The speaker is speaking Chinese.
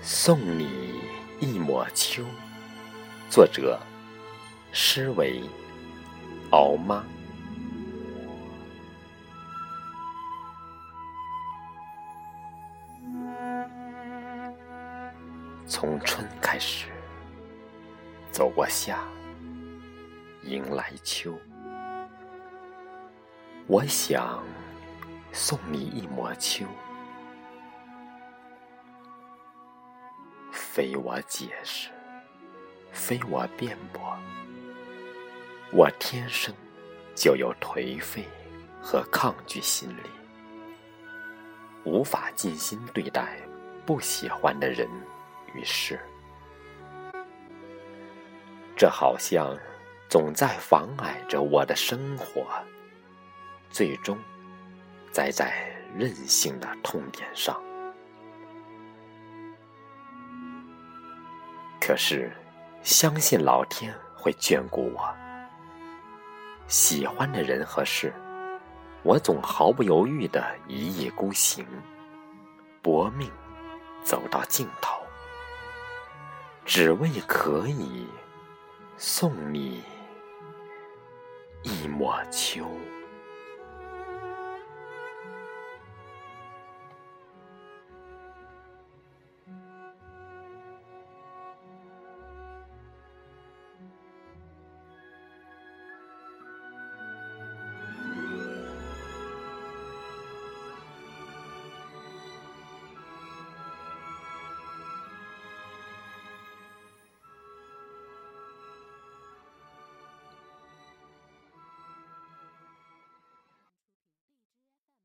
送你一抹秋，作者：诗为敖妈。从春开始，走过夏，迎来秋。我想送你一抹秋。非我解释，非我辩驳，我天生就有颓废和抗拒心理，无法尽心对待不喜欢的人与事，这好像总在妨碍着我的生活，最终栽在任性的痛点上。可是，相信老天会眷顾我。喜欢的人和事，我总毫不犹豫的一意孤行，搏命走到尽头，只为可以送你一抹秋。